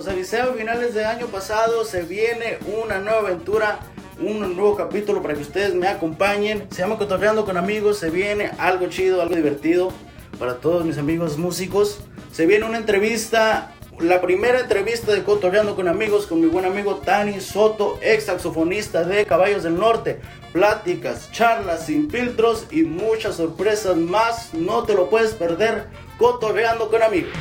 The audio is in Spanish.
los avisé a finales de año pasado, se viene una nueva aventura, un nuevo capítulo para que ustedes me acompañen. Se llama Cotorreando con amigos, se viene algo chido, algo divertido para todos mis amigos músicos. Se viene una entrevista, la primera entrevista de Cotorreando con amigos con mi buen amigo Tani Soto, ex saxofonista de Caballos del Norte. Pláticas, charlas sin filtros y muchas sorpresas más. No te lo puedes perder. Cotorreando con amigos.